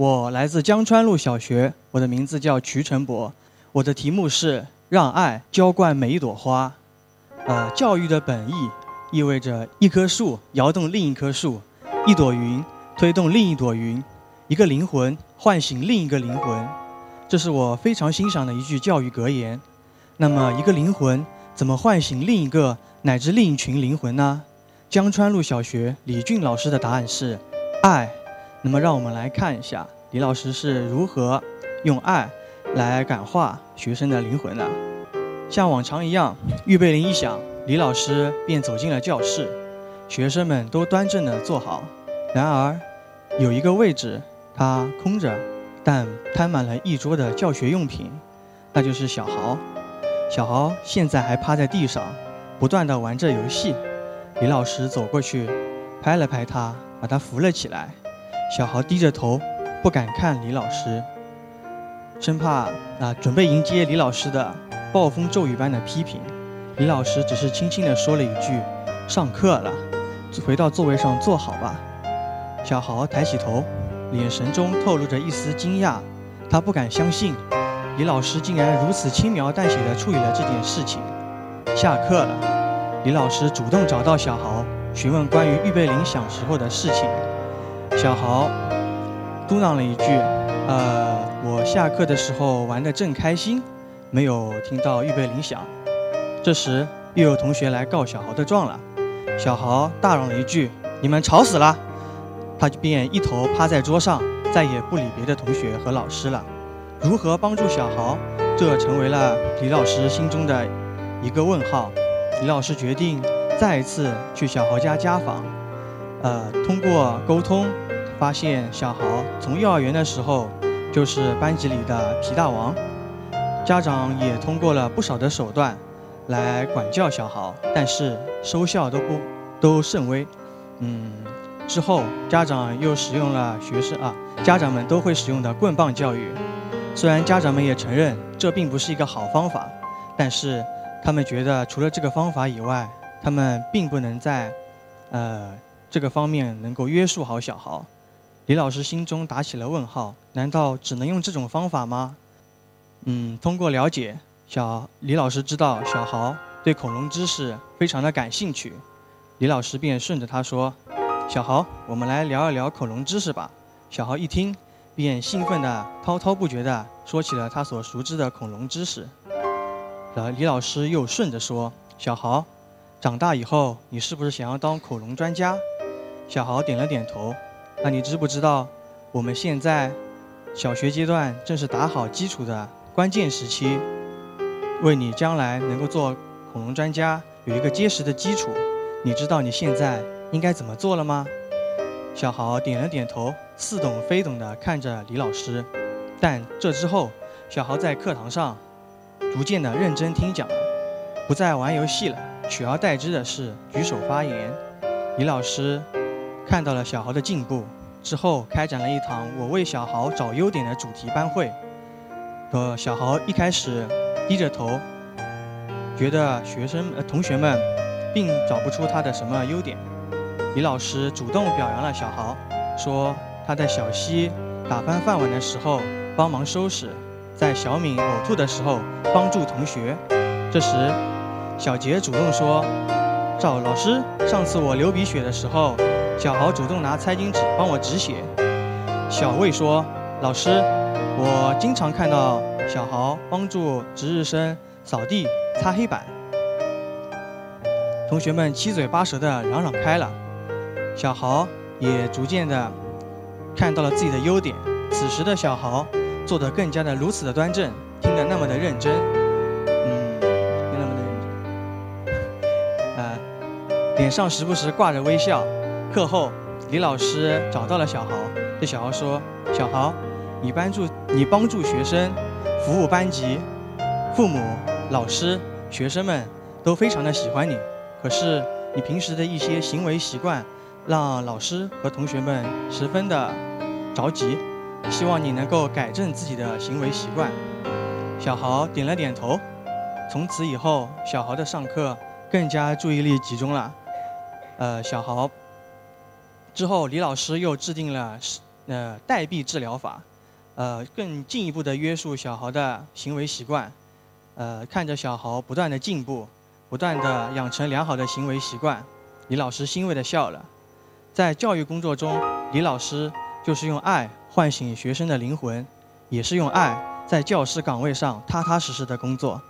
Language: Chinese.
我来自江川路小学，我的名字叫瞿成博，我的题目是让爱浇灌每一朵花。呃，教育的本意意味着一棵树摇动另一棵树，一朵云推动另一朵云，一个灵魂唤醒另一个灵魂。这是我非常欣赏的一句教育格言。那么，一个灵魂怎么唤醒另一个乃至另一群灵魂呢？江川路小学李俊老师的答案是爱。那么，让我们来看一下李老师是如何用爱来感化学生的灵魂的。像往常一样，预备铃一响，李老师便走进了教室，学生们都端正地坐好。然而，有一个位置它空着，但摊满了一桌的教学用品，那就是小豪。小豪现在还趴在地上，不断地玩着游戏。李老师走过去，拍了拍他，把他扶了起来。小豪低着头，不敢看李老师，生怕啊准备迎接李老师的暴风骤雨般的批评。李老师只是轻轻地说了一句：“上课了，回到座位上坐好吧。”小豪抬起头，眼神中透露着一丝惊讶，他不敢相信，李老师竟然如此轻描淡写地处理了这件事情。下课了。李老师主动找到小豪，询问关于预备铃响时候的事情。小豪嘟囔了一句：“呃，我下课的时候玩得正开心，没有听到预备铃响。”这时又有同学来告小豪的状了。小豪大嚷了一句：“你们吵死了！”他就便一头趴在桌上，再也不理别的同学和老师了。如何帮助小豪，这成为了李老师心中的一个问号。李老师决定再一次去小豪家家访，呃，通过沟通，发现小豪从幼儿园的时候就是班级里的皮大王，家长也通过了不少的手段来管教小豪，但是收效都不都甚微。嗯，之后家长又使用了学生啊，家长们都会使用的棍棒教育，虽然家长们也承认这并不是一个好方法，但是。他们觉得除了这个方法以外，他们并不能在，呃，这个方面能够约束好小豪。李老师心中打起了问号：难道只能用这种方法吗？嗯，通过了解，小李老师知道小豪对恐龙知识非常的感兴趣，李老师便顺着他说：“小豪，我们来聊一聊恐龙知识吧。”小豪一听，便兴奋地滔滔不绝地说起了他所熟知的恐龙知识。呃，李老师又顺着说：“小豪，长大以后你是不是想要当恐龙专家？”小豪点了点头。那你知不知道，我们现在小学阶段正是打好基础的关键时期，为你将来能够做恐龙专家有一个结实的基础。你知道你现在应该怎么做了吗？小豪点了点头，似懂非懂地看着李老师。但这之后，小豪在课堂上。逐渐的认真听讲，不再玩游戏了，取而代之的是举手发言。李老师看到了小豪的进步之后，开展了一堂“我为小豪找优点”的主题班会。呃，小豪一开始低着头，觉得学生呃同学们并找不出他的什么优点。李老师主动表扬了小豪，说他在小溪打翻饭碗的时候帮忙收拾。在小敏呕吐的时候帮助同学，这时小杰主动说：“赵老师，上次我流鼻血的时候，小豪主动拿餐巾纸帮我止血。”小魏说：“老师，我经常看到小豪帮助值日生扫地、擦黑板。”同学们七嘴八舌的嚷嚷开了，小豪也逐渐的看到了自己的优点。此时的小豪。做得更加的如此的端正，听得那么的认真，嗯，听那么的认真，呃，脸上时不时挂着微笑。课后，李老师找到了小豪，对小豪说：“小豪，你帮助你帮助学生，服务班级，父母、老师、学生们都非常的喜欢你。可是你平时的一些行为习惯，让老师和同学们十分的着急。”希望你能够改正自己的行为习惯。小豪点了点头。从此以后，小豪的上课更加注意力集中了。呃，小豪之后，李老师又制定了呃代币治疗法，呃更进一步的约束小豪的行为习惯，呃看着小豪不断的进步，不断的养成良好的行为习惯，李老师欣慰的笑了。在教育工作中，李老师就是用爱唤醒学生的灵魂，也是用爱在教师岗位上踏踏实实的工作。